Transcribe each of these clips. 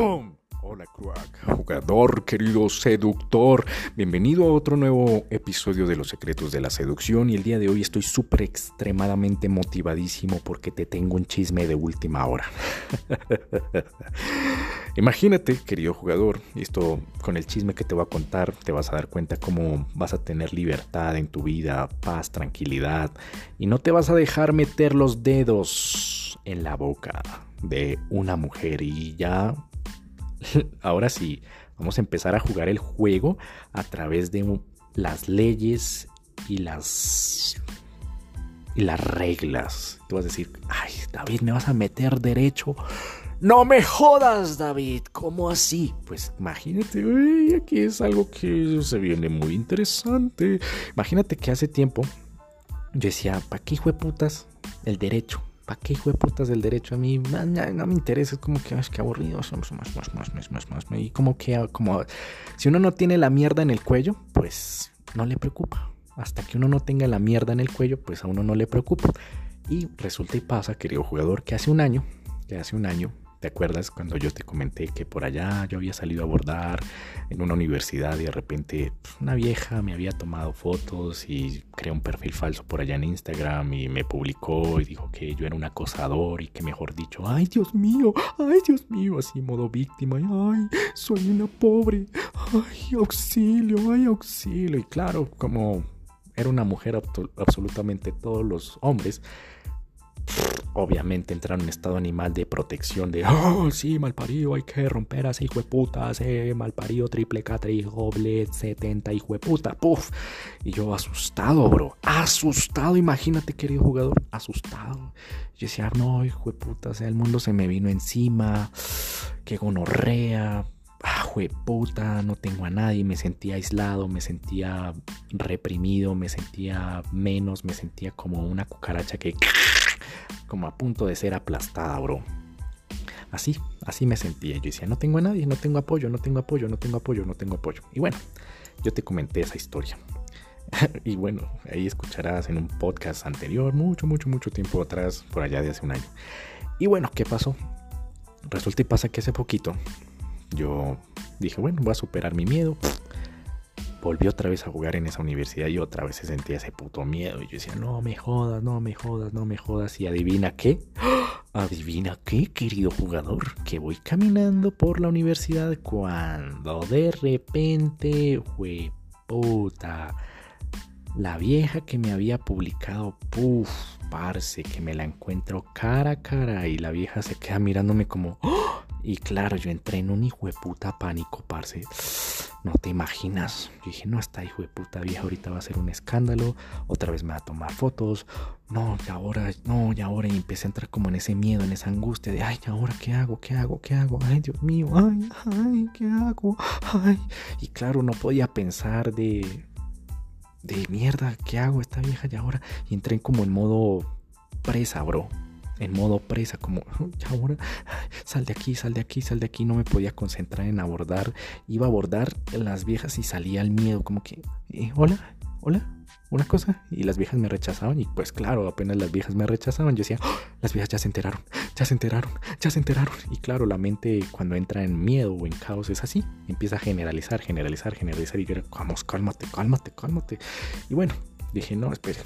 Hola crack, jugador, querido seductor. Bienvenido a otro nuevo episodio de Los Secretos de la Seducción y el día de hoy estoy súper extremadamente motivadísimo porque te tengo un chisme de última hora. Imagínate, querido jugador, esto con el chisme que te voy a contar te vas a dar cuenta cómo vas a tener libertad en tu vida, paz, tranquilidad y no te vas a dejar meter los dedos en la boca de una mujer y ya ahora sí, vamos a empezar a jugar el juego a través de las leyes y las y las reglas. Tú vas a decir, ay, David, me vas a meter derecho. No me jodas, David. ¿Cómo así? Pues imagínate, aquí es algo que se viene muy interesante. Imagínate que hace tiempo yo decía, ¿para qué hijo de putas el derecho? ¿Para qué hijo de putas del derecho? A mí no, me interesa, es como que, es que aburrido, y como que, como, si uno no tiene la mierda en el cuello, pues no le preocupa. Hasta que uno no tenga la mierda en el cuello, pues a uno no le preocupa. Y resulta y pasa, querido jugador, que hace un año, que hace un año, ¿Te acuerdas cuando yo te comenté que por allá yo había salido a abordar en una universidad y de repente pues, una vieja me había tomado fotos y creó un perfil falso por allá en Instagram y me publicó y dijo que yo era un acosador y que mejor dicho, ay Dios mío, ay Dios mío, así modo víctima, ay, soy una pobre, ay, auxilio, ay, auxilio. Y claro, como era una mujer absolutamente todos los hombres, obviamente entrar en un estado animal de protección de, oh, sí, malparido, hay que romper a ese hijo de puta, ese malparido triple K, doble 70, hijo de puta, puf. Y yo asustado, bro, asustado, imagínate, querido jugador, asustado. Yo decía, no, hijo de puta, o sea, el mundo se me vino encima, qué gonorrea, ah, puta, no tengo a nadie, me sentía aislado, me sentía reprimido, me sentía menos, me sentía como una cucaracha que como a punto de ser aplastada, bro. Así, así me sentía. Yo decía, no tengo a nadie, no tengo apoyo, no tengo apoyo, no tengo apoyo, no tengo apoyo. Y bueno, yo te comenté esa historia. y bueno, ahí escucharás en un podcast anterior, mucho, mucho, mucho tiempo atrás, por allá de hace un año. Y bueno, ¿qué pasó? Resulta y pasa que hace poquito yo dije, bueno, voy a superar mi miedo volví otra vez a jugar en esa universidad y otra vez se sentía ese puto miedo. Y yo decía, no me jodas, no me jodas, no me jodas. Y adivina qué, adivina qué, querido jugador, que voy caminando por la universidad cuando de repente, fue puta, la vieja que me había publicado, puff, parce, que me la encuentro cara a cara y la vieja se queda mirándome como... ¡Oh! Y claro, yo entré en un hijo de puta pánico, parce. No te imaginas. Yo dije, no, esta hijo de puta vieja ahorita va a ser un escándalo. Otra vez me va a tomar fotos. No, y ahora, no, y ahora. Y empecé a entrar como en ese miedo, en esa angustia de, ay, ¿y ahora qué hago? ¿Qué hago? ¿Qué hago? Ay, Dios mío, ay, ay, ¿qué hago? Ay. Y claro, no podía pensar de, de mierda, ¿qué hago esta vieja y ahora? Y entré como en modo presa, bro en modo presa, como, ahora, sal de aquí, sal de aquí, sal de aquí, no me podía concentrar en abordar, iba a abordar las viejas y salía el miedo, como que, eh, hola, hola, una cosa, y las viejas me rechazaban, y pues claro, apenas las viejas me rechazaban, yo decía, ¡Oh! las viejas ya se enteraron, ya se enteraron, ya se enteraron, y claro, la mente cuando entra en miedo o en caos es así, empieza a generalizar, generalizar, generalizar, y yo era, vamos, cálmate, cálmate, cálmate, y bueno, dije, no, espere,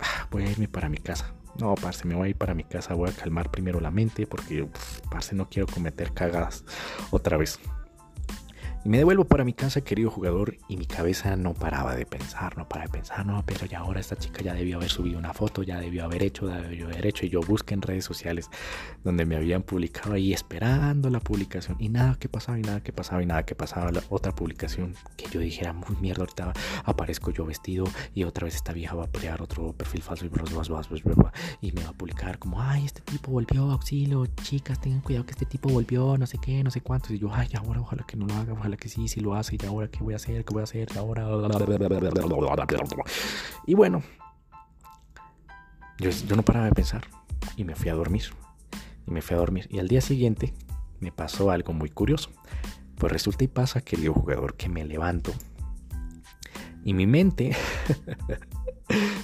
ah, voy a irme para mi casa, no, parce, me voy a ir para mi casa, voy a calmar primero la mente porque, parce, no quiero cometer cagadas otra vez. Y me devuelvo para mi casa, querido jugador, y mi cabeza no paraba de pensar, no paraba de pensar, no, pero ya ahora esta chica ya debió haber subido una foto, ya debió haber hecho, ya debió haber hecho, y yo busqué en redes sociales donde me habían publicado ahí esperando la publicación, y nada que pasaba, y nada que pasaba, y nada que pasaba, la otra publicación que yo dijera, muy mierda, ahorita aparezco yo vestido, y otra vez esta vieja va a crear otro perfil falso, y, y me va a publicar como, ay, este tipo volvió, auxilio, chicas, tengan cuidado que este tipo volvió, no sé qué, no sé cuántos, y yo, ay, ahora ojalá que no lo haga, ojalá que sí, sí lo hace y ahora qué voy a hacer, qué voy a hacer, ahora... Y bueno, yo, yo no paraba de pensar y me fui a dormir. Y me fui a dormir. Y al día siguiente me pasó algo muy curioso. Pues resulta y pasa, querido jugador, que me levanto. Y mi mente,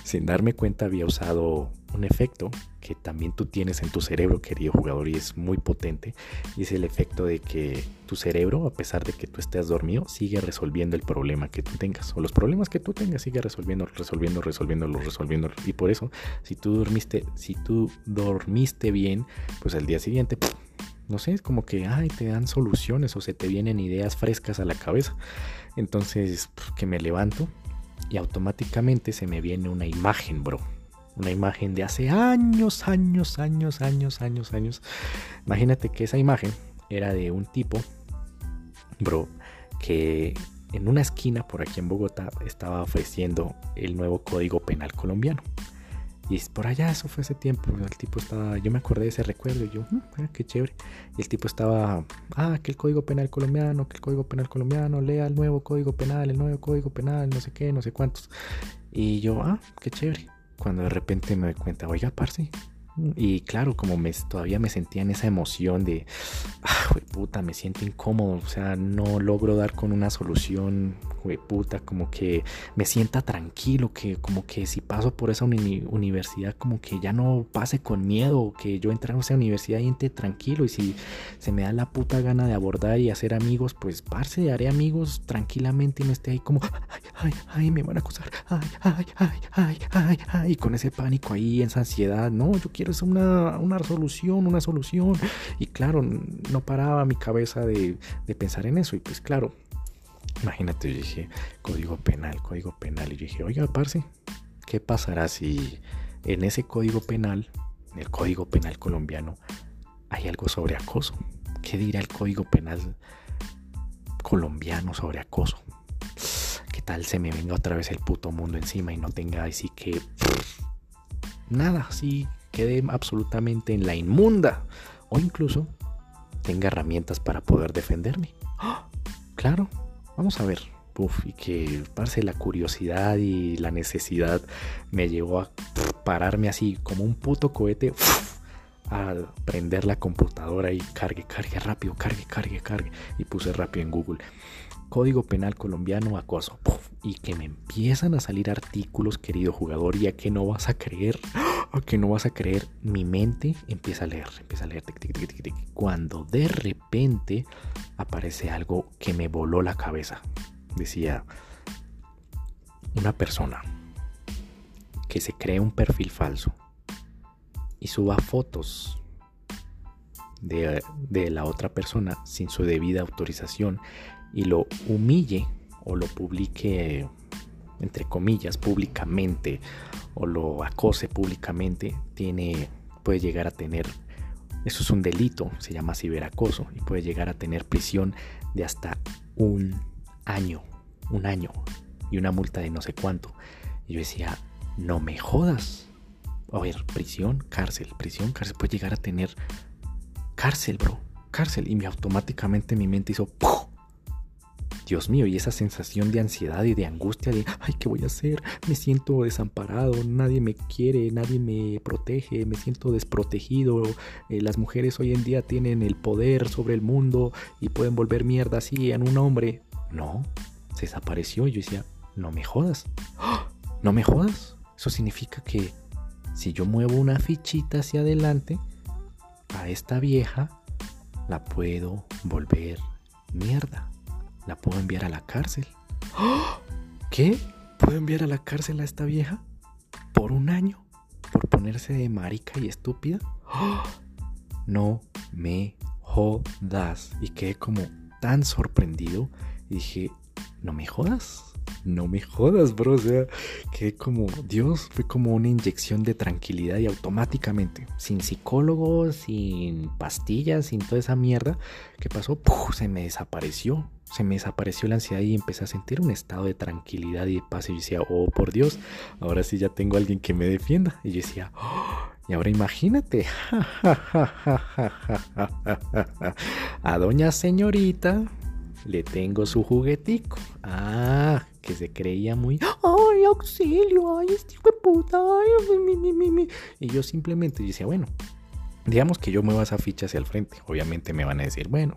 sin darme cuenta, había usado un efecto que también tú tienes en tu cerebro, querido jugador, y es muy potente. Y es el efecto de que tu cerebro, a pesar de que tú estés dormido, sigue resolviendo el problema que tú tengas. O los problemas que tú tengas, sigue resolviendo, resolviendo, resolviéndolo, resolviendo. Y por eso, si tú dormiste, si tú dormiste bien, pues al día siguiente, no sé, es como que, ay, te dan soluciones o se te vienen ideas frescas a la cabeza. Entonces, que me levanto y automáticamente se me viene una imagen, bro una imagen de hace años, años, años, años, años, años. Imagínate que esa imagen era de un tipo, bro, que en una esquina por aquí en Bogotá estaba ofreciendo el nuevo Código Penal colombiano. Y por allá, eso fue hace tiempo. El tipo estaba, yo me acordé de ese recuerdo y yo, mm, qué chévere. Y el tipo estaba, ah, que el Código Penal colombiano, que el Código Penal colombiano, lea el nuevo Código Penal, el nuevo Código Penal, no sé qué, no sé cuántos. Y yo, ah, qué chévere cuando de repente me doy cuenta, oiga, parce. Y claro, como me, todavía me sentía en esa emoción de, ah, puta, me siento incómodo, o sea, no logro dar con una solución puta, como que me sienta tranquilo, que como que si paso por esa universidad, como que ya no pase con miedo, que yo entre a esa universidad y entre tranquilo, y si se me da la puta gana de abordar y hacer amigos, pues parce, haré amigos tranquilamente y no esté ahí como, ay, ay, ay, me van a acusar, ay, ay, ay, ay, ay, ay, con ese pánico ahí, esa ansiedad, no, yo quiero una, una solución, una solución, y claro, no paraba mi cabeza de, de pensar en eso, y pues claro, Imagínate, yo dije, código penal, código penal. Y yo dije, oiga, parce, ¿qué pasará si en ese código penal, en el código penal colombiano, hay algo sobre acoso? ¿Qué dirá el código penal colombiano sobre acoso? ¿Qué tal se me venga otra vez el puto mundo encima y no tenga así que... Nada, así quede absolutamente en la inmunda. O incluso tenga herramientas para poder defenderme. ¡Ah! Claro, Vamos a ver. Uf, y que parece la curiosidad y la necesidad me llevó a pararme así como un puto cohete a prender la computadora y cargue, cargue rápido, cargue, cargue, cargue. Y puse rápido en Google. Código Penal Colombiano Acoso. y que me empiezan a salir artículos, querido jugador, y a que no vas a creer, a que no vas a creer, mi mente empieza a leer, empieza a leer. Cuando de repente aparece algo que me voló la cabeza. Decía, una persona que se cree un perfil falso y suba fotos de, de, la otra persona sin su debida autorización y lo humille o lo publique entre comillas públicamente o lo acose públicamente tiene puede llegar a tener eso es un delito, se llama ciberacoso y puede llegar a tener prisión de hasta un año, un año y una multa de no sé cuánto. Y yo decía, no me jodas. A ver, prisión, cárcel, prisión, cárcel, puede llegar a tener cárcel, bro, cárcel. Y me automáticamente mi mente hizo, Dios mío, y esa sensación de ansiedad y de angustia de, ay, ¿qué voy a hacer? Me siento desamparado, nadie me quiere, nadie me protege, me siento desprotegido. Eh, las mujeres hoy en día tienen el poder sobre el mundo y pueden volver mierda así en un hombre. No, se desapareció y yo decía, no me jodas, no me jodas. Eso significa que si yo muevo una fichita hacia adelante, a esta vieja la puedo volver mierda la puedo enviar a la cárcel. ¿Qué? ¿Puedo enviar a la cárcel a esta vieja? ¿Por un año? ¿Por ponerse de marica y estúpida? No me jodas. Y quedé como tan sorprendido. Y dije, no me jodas no me jodas, bro. O sea, que como Dios fue como una inyección de tranquilidad y automáticamente, sin psicólogo, sin pastillas, sin toda esa mierda, ¿qué pasó? se me desapareció. Se me desapareció la ansiedad y empecé a sentir un estado de tranquilidad y de paz. Y yo decía, oh, por Dios, ahora sí ya tengo a alguien que me defienda. Y yo decía, oh, y ahora imagínate, a doña señorita le tengo su juguetico. Ah, que se creía muy, ay, auxilio, ay, este de puta, ay, mi, mi, mi. Y yo simplemente decía, bueno, digamos que yo mueva esa ficha hacia el frente. Obviamente me van a decir, bueno,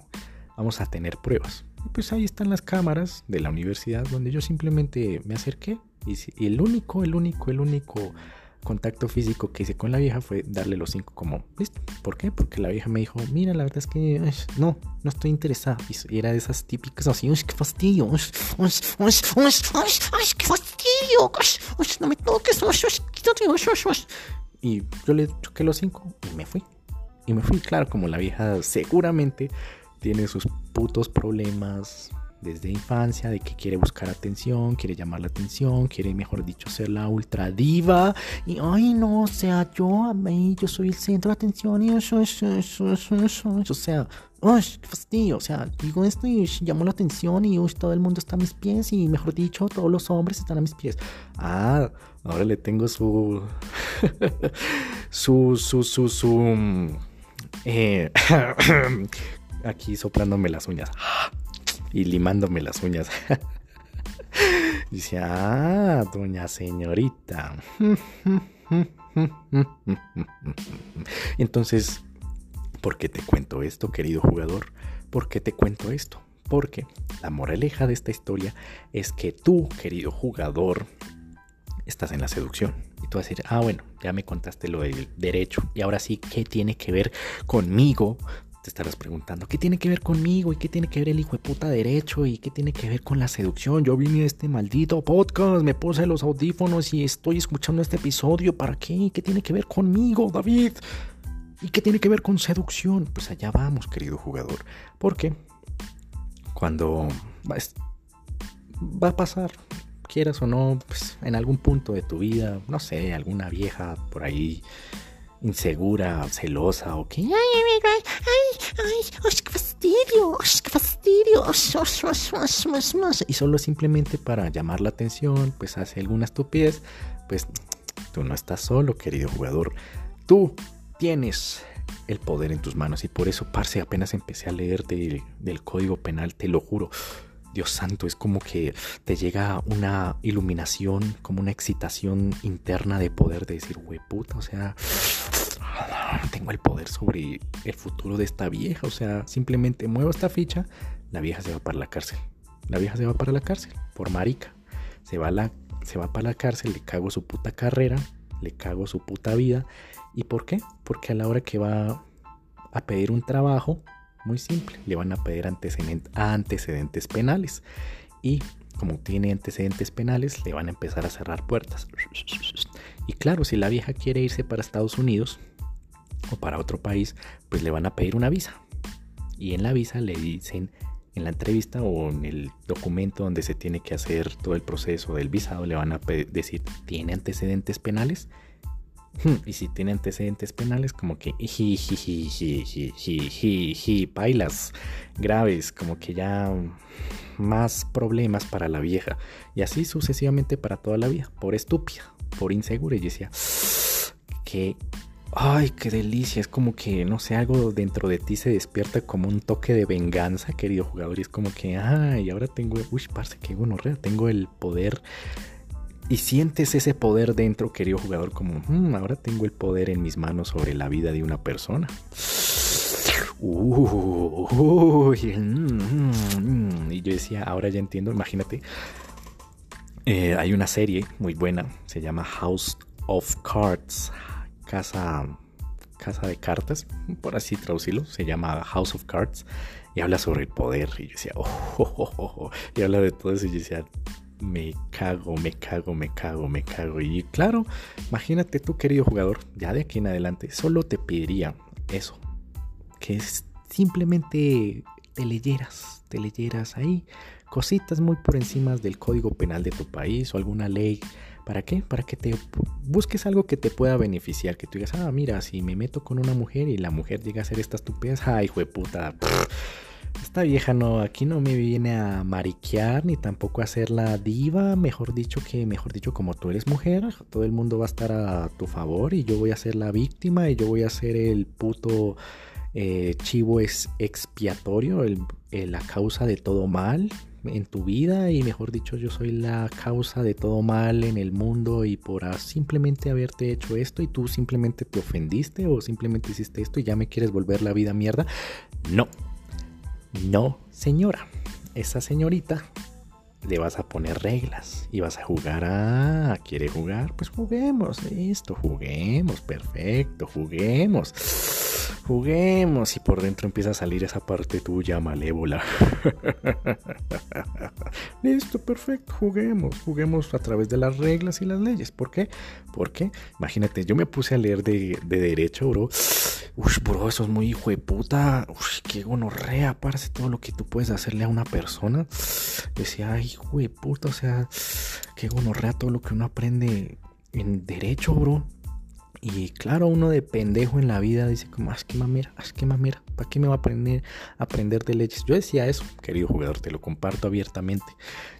vamos a tener pruebas. Y pues ahí están las cámaras de la universidad donde yo simplemente me acerqué. Y el único, el único, el único contacto físico que hice con la vieja fue darle los cinco como, listo. ¿Por qué? Porque la vieja me dijo, mira, la verdad es que no, no estoy interesada. Y era de esas típicas así, uy, qué fastidio, uy, uy, uy, uy, qué fastidio, no me toques, y yo le choqué los cinco y me fui. Y me fui, claro, como la vieja seguramente tiene sus putos problemas desde infancia, de que quiere buscar atención, quiere llamar la atención, quiere, mejor dicho, ser la ultra diva. Y, ay, no, o sea, yo, yo soy el centro de atención y eso, eso, eso, eso, eso, o sea, uy, qué fastidio, o sea, digo esto y llamo la atención y uy, todo el mundo está a mis pies y, mejor dicho, todos los hombres están a mis pies. Ah, ahora le tengo su, su, su, su, su, eh, aquí soplándome las uñas y limándome las uñas. Dice, ah, doña señorita. Entonces, ¿por qué te cuento esto, querido jugador? ¿Por qué te cuento esto? Porque la moraleja de esta historia es que tú, querido jugador, estás en la seducción. Y tú vas a decir, ah, bueno, ya me contaste lo del derecho. Y ahora sí, ¿qué tiene que ver conmigo te estarás preguntando, ¿qué tiene que ver conmigo? ¿Y qué tiene que ver el hijo de puta derecho? ¿Y qué tiene que ver con la seducción? Yo vine a este maldito podcast, me puse los audífonos y estoy escuchando este episodio. ¿Para qué? ¿Qué tiene que ver conmigo, David? ¿Y qué tiene que ver con seducción? Pues allá vamos, querido jugador. Porque cuando va, a pasar, quieras o no, pues en algún punto de tu vida, no sé, alguna vieja por ahí insegura, celosa o qué. Ay, ay, ay, ay, ay, qué fastidio, qué fastidio. Y solo simplemente para llamar la atención, pues hace alguna estupidez, pues tú no estás solo, querido jugador. Tú tienes el poder en tus manos y por eso, parce, apenas empecé a leer del código penal, te lo juro. Dios santo, es como que te llega una iluminación, como una excitación interna de poder de decir, güey, puta, o sea, tengo el poder sobre el futuro de esta vieja, o sea, simplemente muevo esta ficha, la vieja se va para la cárcel. La vieja se va para la cárcel, por marica. Se va, la, se va para la cárcel, le cago su puta carrera, le cago su puta vida. ¿Y por qué? Porque a la hora que va a pedir un trabajo, muy simple, le van a pedir antecedentes, penales. Y como tiene antecedentes penales, le van a empezar a cerrar puertas. Y claro, si la vieja quiere irse para Estados Unidos o para otro país, pues le van a pedir una visa. Y en la visa le dicen, en la entrevista o en el documento donde se tiene que hacer todo el proceso del visado, le van a decir, ¿tiene antecedentes penales? Y si tiene antecedentes penales, como que bailas graves, como que ya más problemas para la vieja. Y así sucesivamente para toda la vida, por estúpida, por insegura. Y decía, que, ay, qué delicia. Es como que, no sé, algo dentro de ti se despierta como un toque de venganza, querido jugador. Y es como que, ay, ahora tengo, uy, parce, qué bueno, tengo el poder y sientes ese poder dentro, querido jugador, como mm, ahora tengo el poder en mis manos sobre la vida de una persona. Mm, y yo decía, ahora ya entiendo, imagínate. Eh, hay una serie muy buena, se llama House of Cards, casa, casa de cartas, por así traducirlo, se llama House of Cards, y habla sobre el poder. Y yo decía, oh, oh, oh, oh, y habla de todo eso, y yo decía, me cago, me cago, me cago, me cago. Y claro, imagínate tú, querido jugador, ya de aquí en adelante, solo te pediría eso, que simplemente te leyeras, te leyeras ahí cositas muy por encima del código penal de tu país o alguna ley. ¿Para qué? Para que te busques algo que te pueda beneficiar, que tú digas, ah, mira, si me meto con una mujer y la mujer llega a hacer estas estupidez, ay, hijo de puta. Esta vieja no, aquí no me viene a mariquear ni tampoco a ser la diva, mejor dicho que, mejor dicho, como tú eres mujer, todo el mundo va a estar a tu favor y yo voy a ser la víctima y yo voy a ser el puto eh, chivo expiatorio, la causa de todo mal en tu vida y mejor dicho yo soy la causa de todo mal en el mundo y por simplemente haberte hecho esto y tú simplemente te ofendiste o simplemente hiciste esto y ya me quieres volver la vida mierda. No, no, señora. Esa señorita le vas a poner reglas y vas a jugar. Ah, ¿quiere jugar? Pues juguemos, listo, juguemos, perfecto, juguemos. Juguemos y por dentro empieza a salir esa parte tuya malévola. listo, perfecto, juguemos, juguemos a través de las reglas y las leyes. ¿Por qué? Porque, imagínate, yo me puse a leer de, de derecho, bro. Uy, bro, eso es muy hijo de puta. Uy, qué gonorrea, parece todo lo que tú puedes hacerle a una persona. Decía, ay, hijo de puta, o sea, qué gonorrea todo lo que uno aprende en derecho, bro. Y claro, uno de pendejo en la vida dice como, es que mamera, es que mamera, ¿para qué me va a aprender, aprender de leyes? Yo decía eso, querido jugador, te lo comparto abiertamente.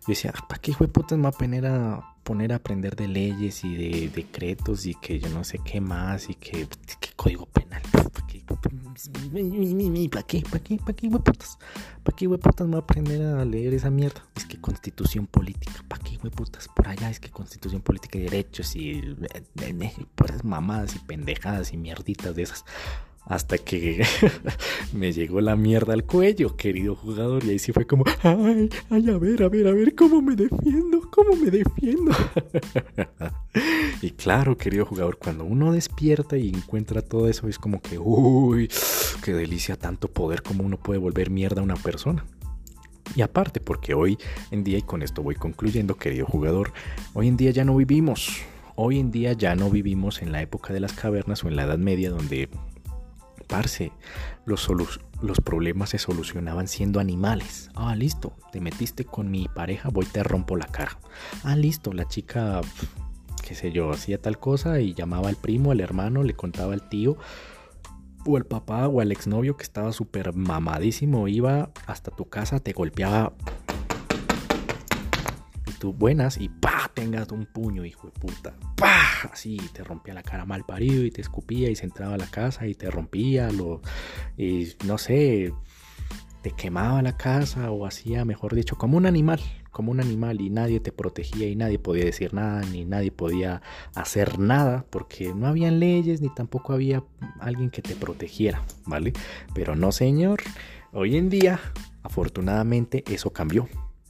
Yo decía, ¿para qué hijo de puta me va a poner a, poner a aprender de leyes y de decretos y que yo no sé qué más y que, qué código penal? ¿Para qué? ¿Para qué? ¿Para qué? ¿Para qué, hueputas? ¿Para qué, hueputas me va a aprender a leer esa mierda? Es que constitución política, ¿para qué, hueputas? Por allá es que constitución política y derechos y por mamadas y pendejadas y mierditas de esas hasta que me llegó la mierda al cuello, querido jugador, y ahí sí fue como, ay, ay, a ver, a ver, a ver, ¿cómo me defiendo? ¿Cómo me defiendo? y claro, querido jugador, cuando uno despierta y encuentra todo eso, es como que, uy, qué delicia tanto poder como uno puede volver mierda a una persona. Y aparte, porque hoy en día, y con esto voy concluyendo, querido jugador, hoy en día ya no vivimos. Hoy en día ya no vivimos en la época de las cavernas o en la Edad Media donde los, problemas se solucionaban siendo animales. Ah, listo, te metiste con mi pareja, voy te rompo la cara. Ah, listo, la chica, qué sé yo, hacía tal cosa y llamaba al primo, al hermano, le contaba al tío o al papá o al exnovio que estaba súper mamadísimo, iba hasta tu casa, te golpeaba tú buenas y pa, tengas un puño, hijo de puta. Pa, así te rompía la cara mal parido y te escupía y se entraba a la casa y te rompía, lo, y no sé, te quemaba la casa o hacía, mejor dicho, como un animal, como un animal y nadie te protegía y nadie podía decir nada ni nadie podía hacer nada porque no habían leyes ni tampoco había alguien que te protegiera, ¿vale? Pero no, señor, hoy en día, afortunadamente, eso cambió.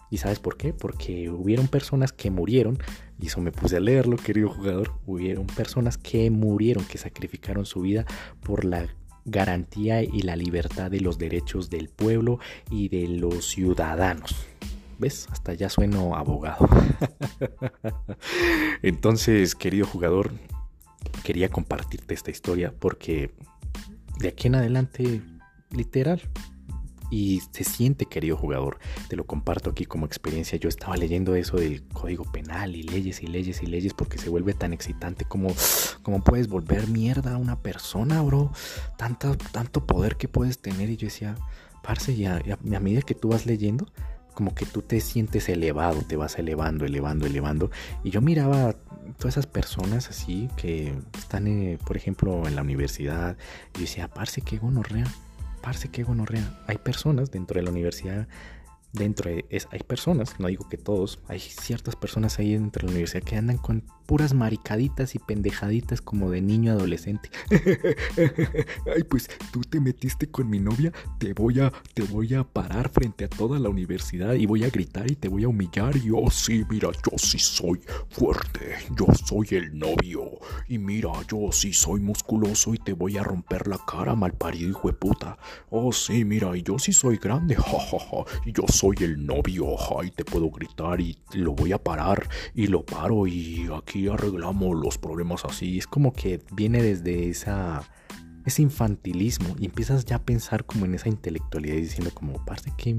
¿Y sabes por qué? Porque hubieron personas que murieron, y eso me puse a leerlo, querido jugador, hubieron personas que murieron, que sacrificaron su vida por la garantía y la libertad de los derechos del pueblo y de los ciudadanos. ¿Ves? Hasta ya sueno abogado. Entonces, querido jugador, quería compartirte esta historia porque de aquí en adelante, literal, y se siente, querido jugador. Te lo comparto aquí como experiencia. Yo estaba leyendo eso del código penal y leyes y leyes y leyes porque se vuelve tan excitante como, como puedes volver mierda a una persona, bro. Tanto, tanto poder que puedes tener. Y yo decía, parce, ya, a medida que tú vas leyendo, como que tú te sientes elevado, te vas elevando, elevando, elevando. Y yo miraba todas esas personas así que están, eh, por ejemplo, en la universidad. Y decía, parce, qué gonorrea parce, qué gonorrea. Hay personas dentro de la universidad dentro de es, hay personas, no digo que todos, hay ciertas personas ahí dentro de la universidad que andan con puras maricaditas y pendejaditas como de niño adolescente. Ay, pues tú te metiste con mi novia, te voy a te voy a parar frente a toda la universidad y voy a gritar y te voy a humillar y oh sí, mira, yo sí soy fuerte, yo soy el novio y mira, yo sí soy musculoso y te voy a romper la cara, malparido hijo de puta. Oh sí, mira, y yo sí soy grande, jajaja, y yo soy el novio, y te puedo gritar y lo voy a parar y lo paro y aquí arreglamos los problemas así. Es como que viene desde esa ese infantilismo y empiezas ya a pensar como en esa intelectualidad diciendo como, parce, qué,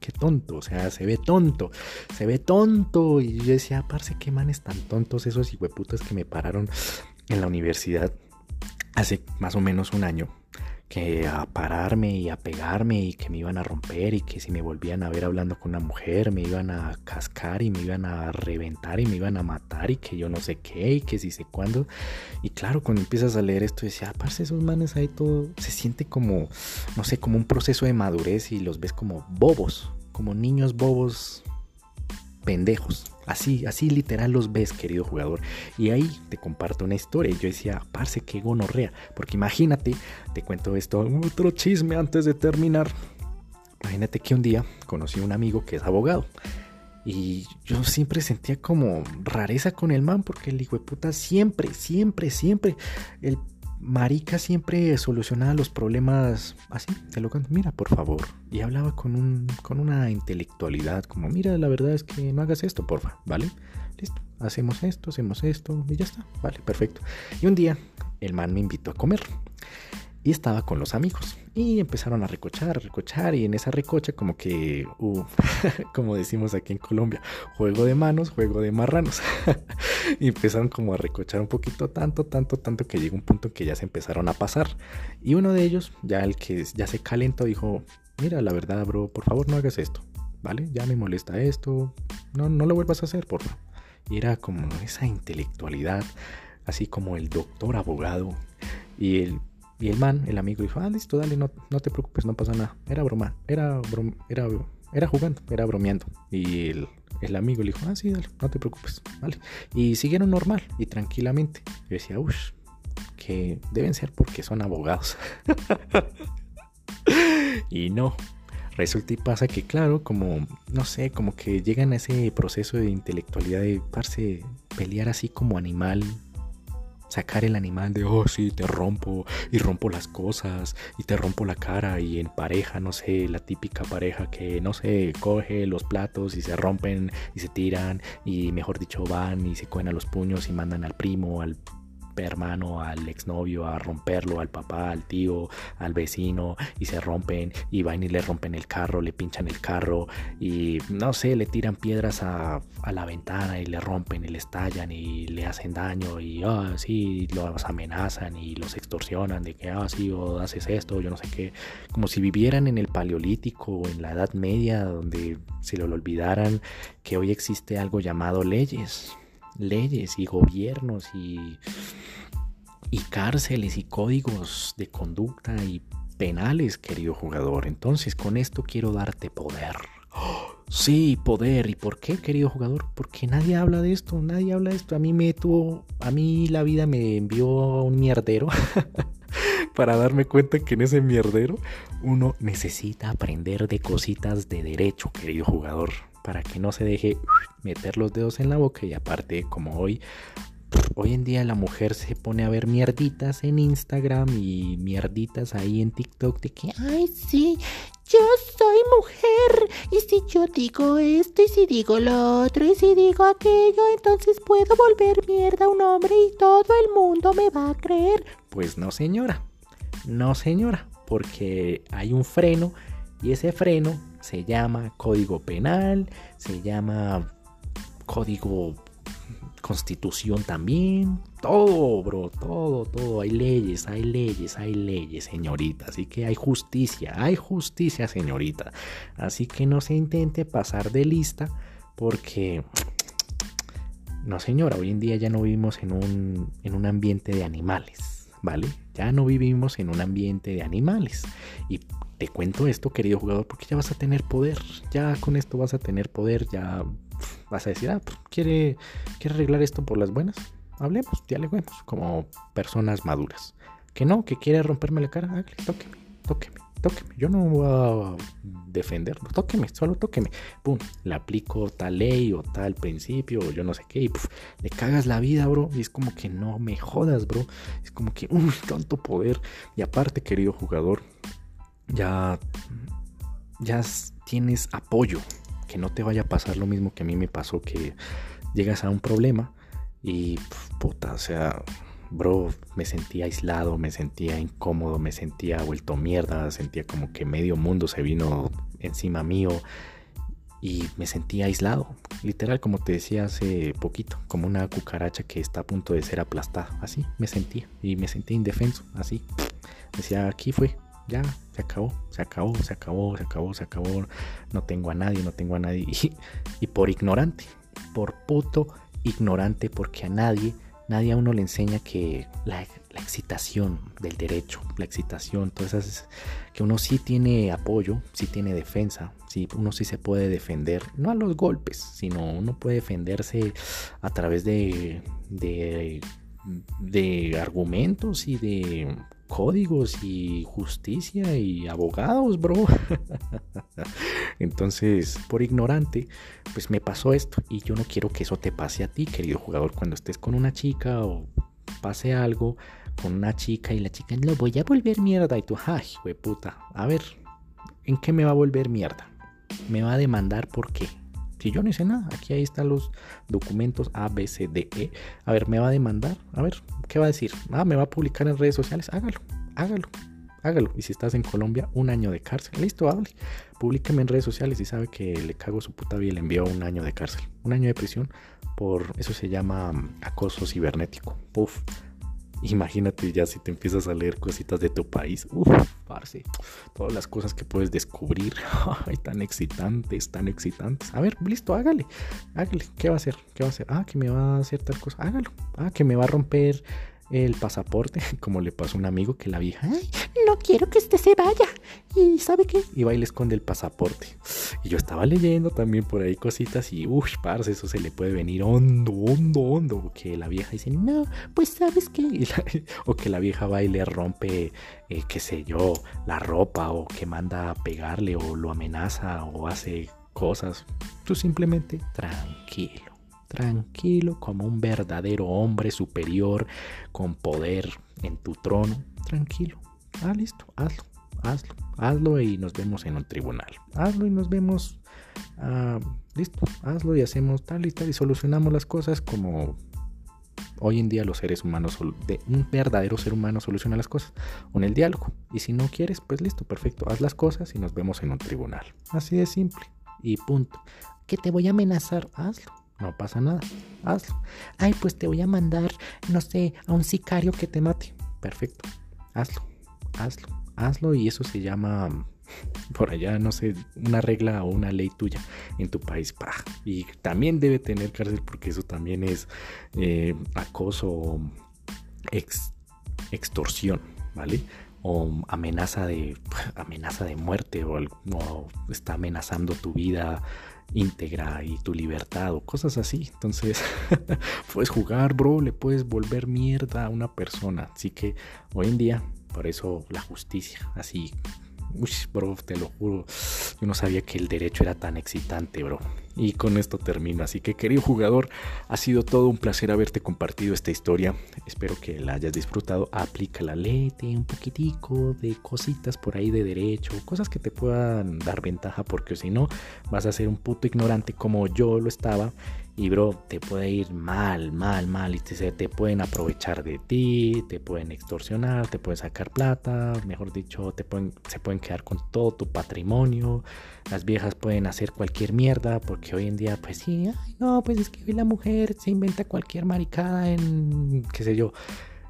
qué tonto, o sea, se ve tonto, se ve tonto. Y yo decía, parce, qué manes tan tontos esos hijueputas que me pararon en la universidad hace más o menos un año que a pararme y a pegarme y que me iban a romper y que si me volvían a ver hablando con una mujer me iban a cascar y me iban a reventar y me iban a matar y que yo no sé qué y que si sé cuándo. Y claro, cuando empiezas a leer esto decía, aparte esos manes ahí todo se siente como, no sé, como un proceso de madurez y los ves como bobos, como niños bobos pendejos. Así, así literal los ves, querido jugador. Y ahí te comparto una historia. Yo decía, parce, qué gonorrea. Porque imagínate, te cuento esto, otro chisme antes de terminar. Imagínate que un día conocí a un amigo que es abogado. Y yo siempre sentía como rareza con el man, porque el hijo de puta siempre, siempre, siempre, el marica siempre solucionaba los problemas así, te lo canto, mira, por favor. Y hablaba con, un, con una intelectualidad, como, mira, la verdad es que no hagas esto, porfa, ¿vale? Listo, hacemos esto, hacemos esto, y ya está, vale, perfecto. Y un día el man me invitó a comer y estaba con los amigos y empezaron a recochar, a recochar y en esa recocha como que, uh, como decimos aquí en Colombia, juego de manos, juego de marranos. y empezaron como a recochar un poquito, tanto, tanto, tanto que llegó un punto que ya se empezaron a pasar. Y uno de ellos, ya el que ya se calentó, dijo, mira, la verdad, bro, por favor no hagas esto, ¿vale? Ya me molesta esto, no, no lo vuelvas a hacer, por favor. Y era como esa intelectualidad, así como el doctor abogado y el y el man, el amigo, dijo, ah, listo, dale, no, no te preocupes, no pasa nada. Era broma, era, era, era jugando, era bromeando. Y el, el, amigo le dijo, ah, sí, dale, no te preocupes, vale. Y siguieron normal y tranquilamente. Yo decía, uff, que deben ser porque son abogados. y no. Resulta y pasa que, claro, como, no sé, como que llegan a ese proceso de intelectualidad de parse, pelear así como animal sacar el animal de, oh sí, te rompo y rompo las cosas y te rompo la cara y en pareja, no sé, la típica pareja que, no sé, coge los platos y se rompen y se tiran y mejor dicho van y se cogen los puños y mandan al primo, al hermano, al exnovio, a romperlo, al papá, al tío, al vecino, y se rompen, y van y le rompen el carro, le pinchan el carro, y no sé, le tiran piedras a, la ventana y le rompen y le estallan y le hacen daño, y ah, sí, los amenazan y los extorsionan de que, ah, sí, o haces esto, yo no sé qué, como si vivieran en el paleolítico o en la Edad Media, donde se lo olvidaran que hoy existe algo llamado leyes leyes y gobiernos y, y cárceles y códigos de conducta y penales, querido jugador. Entonces con esto quiero darte poder. sí, poder. ¿Y por qué, querido jugador? Porque nadie habla de esto, nadie habla de esto. A mí me tuvo, a mí la vida me envió a un mierdero para darme cuenta que en ese mierdero uno necesita aprender de cositas de derecho, querido jugador para que no se deje meter los dedos en la boca y aparte como hoy hoy en día la mujer se pone a ver mierditas en Instagram y mierditas ahí en TikTok de que ay sí yo soy mujer. Y si yo digo esto y si digo lo otro y si digo aquello entonces puedo volver mierda a un hombre y todo el mundo me va a creer pues no señora. No señora porque hay un freno y ese freno se llama código penal, se llama código constitución también, todo, bro, todo, todo, hay leyes, hay leyes, hay leyes, señorita, así que hay justicia, hay justicia, señorita, así que no se intente pasar de lista porque, no señora, hoy en día ya no vivimos en un, en un ambiente de animales, ¿vale? Ya no vivimos en un ambiente de animales y te cuento esto, querido jugador, porque ya vas a tener poder. Ya con esto vas a tener poder. Ya vas a decir, ah, pues, ¿quiere, ¿quiere arreglar esto por las buenas? Hablemos, dialoguemos, como personas maduras. Que no, que quiere romperme la cara, hágale, tóqueme, tóqueme, tóqueme. Yo no voy a defenderlo, tóqueme, solo tóqueme. Pum, le aplico tal ley o tal principio o yo no sé qué y le cagas la vida, bro. Y es como que no me jodas, bro. Es como que, uy, tanto poder. Y aparte, querido jugador, ya, ya tienes apoyo, que no te vaya a pasar lo mismo que a mí me pasó, que llegas a un problema y puta, o sea, bro, me sentía aislado, me sentía incómodo, me sentía vuelto mierda, sentía como que medio mundo se vino encima mío y me sentía aislado, literal como te decía hace poquito, como una cucaracha que está a punto de ser aplastada, así me sentía y me sentía indefenso, así. Decía, aquí fue, ya, se acabó, se acabó, se acabó, se acabó, se acabó. No tengo a nadie, no tengo a nadie. Y, por ignorante, por puto ignorante, porque a nadie, nadie a uno le enseña que la, excitación del derecho, la excitación, todas esas, que uno sí tiene apoyo, sí tiene defensa, sí, uno sí se puede defender, no a los golpes, sino uno puede defenderse a través de, de de argumentos y de códigos y justicia y abogados, bro. Entonces, por ignorante, pues me pasó esto y yo no quiero que eso te pase a ti, querido jugador, cuando estés con una chica o pase algo con una chica y la chica lo voy a volver mierda y tú, ay, güey puta, a ver, ¿en qué me va a volver mierda? Me va a demandar por qué. Si yo no hice nada, aquí ahí están los documentos A, B, C, D, E. A ver, ¿me va a demandar? A ver, ¿qué va a decir? Ah, ¿me va a publicar en redes sociales? Hágalo, hágalo, hágalo. Y si estás en Colombia, un año de cárcel. Listo, hable. Públicame en redes sociales y sabe que le cago su puta vida y le envió un año de cárcel. Un año de prisión por, eso se llama acoso cibernético. Puf. Imagínate ya si te empiezas a leer cositas de tu país. Uf, parce. Todas las cosas que puedes descubrir. Ay, tan excitantes, tan excitantes. A ver, listo, hágale. Hágale. ¿Qué va a hacer? ¿Qué va a hacer? Ah, que me va a hacer tal cosa. Hágalo. Ah, que me va a romper el pasaporte, como le pasó a un amigo que la vieja, no quiero que este se vaya. ¿Y sabe qué? Y va y le esconde el pasaporte. Y yo estaba leyendo también por ahí cositas y, uff, parce, eso se le puede venir hondo, hondo, hondo. Que la vieja dice, no, pues sabes qué. o que la vieja va y le rompe, eh, qué sé yo, la ropa o que manda a pegarle o lo amenaza o hace cosas. Tú simplemente tranquilo tranquilo como un verdadero hombre superior con poder en tu trono. Tranquilo. Ah, listo, hazlo, hazlo, hazlo y nos vemos en un tribunal. Hazlo y nos vemos. Ah, listo, hazlo y hacemos tal y tal y solucionamos las cosas como hoy en día los seres humanos, un verdadero ser humano soluciona las cosas con el diálogo. Y si no quieres, pues listo, perfecto, haz las cosas y nos vemos en un tribunal. Así de simple. Y punto. Que te voy a amenazar, hazlo. No pasa nada. Hazlo. Ay, pues te voy a mandar, no sé, a un sicario que te mate. Perfecto. Hazlo. Hazlo. Hazlo y eso se llama por allá, no sé, una regla o una ley tuya en tu país. Y también debe tener cárcel porque eso también es eh, acoso, extorsión, ¿vale? O amenaza de, amenaza de muerte o, o está amenazando tu vida íntegra y tu libertad o cosas así. Entonces, puedes jugar, bro, le puedes volver mierda a una persona. Así que hoy en día, por eso la justicia, así Uy, bro, te lo juro. Yo no sabía que el derecho era tan excitante, bro. Y con esto termino. Así que, querido jugador, ha sido todo un placer haberte compartido esta historia. Espero que la hayas disfrutado. Aplica la lete un poquitico de cositas por ahí de derecho, cosas que te puedan dar ventaja, porque si no, vas a ser un puto ignorante como yo lo estaba y bro, te puede ir mal, mal, mal. Y te, te pueden aprovechar de ti, te pueden extorsionar, te pueden sacar plata. Mejor dicho, te pueden, se pueden quedar con todo tu patrimonio. Las viejas pueden hacer cualquier mierda. Porque hoy en día, pues sí, no, pues es que la mujer se inventa cualquier maricada en, qué sé yo,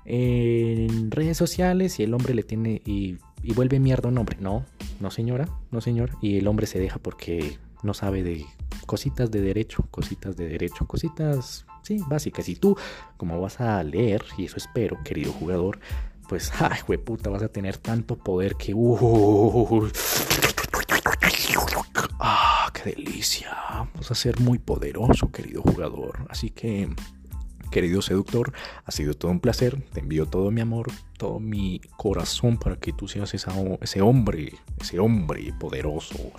en redes sociales. Y el hombre le tiene. Y, y vuelve mierda a un hombre. No, no señora, no señor. Y el hombre se deja porque no sabe de cositas de derecho, cositas de derecho, cositas, sí, básicas. Y tú, como vas a leer, y eso espero, querido jugador, pues, ay, puta, vas a tener tanto poder que... Uh, ¡Ah, qué delicia! Vas a ser muy poderoso, querido jugador. Así que Querido seductor, ha sido todo un placer. Te envío todo mi amor, todo mi corazón para que tú seas ese hombre, ese hombre poderoso.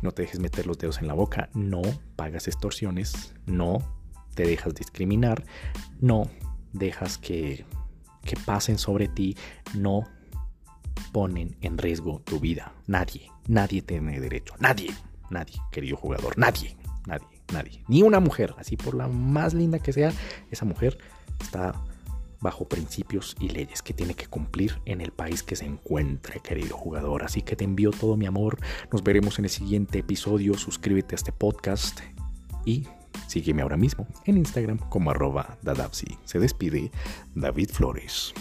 No te dejes meter los dedos en la boca, no pagas extorsiones, no te dejas discriminar, no dejas que, que pasen sobre ti, no ponen en riesgo tu vida. Nadie, nadie tiene derecho, nadie, nadie, querido jugador, nadie, nadie nadie, ni una mujer, así por la más linda que sea, esa mujer está bajo principios y leyes que tiene que cumplir en el país que se encuentre, querido jugador. Así que te envío todo mi amor. Nos veremos en el siguiente episodio. Suscríbete a este podcast y sígueme ahora mismo en Instagram como arroba dadapsi. Se despide David Flores.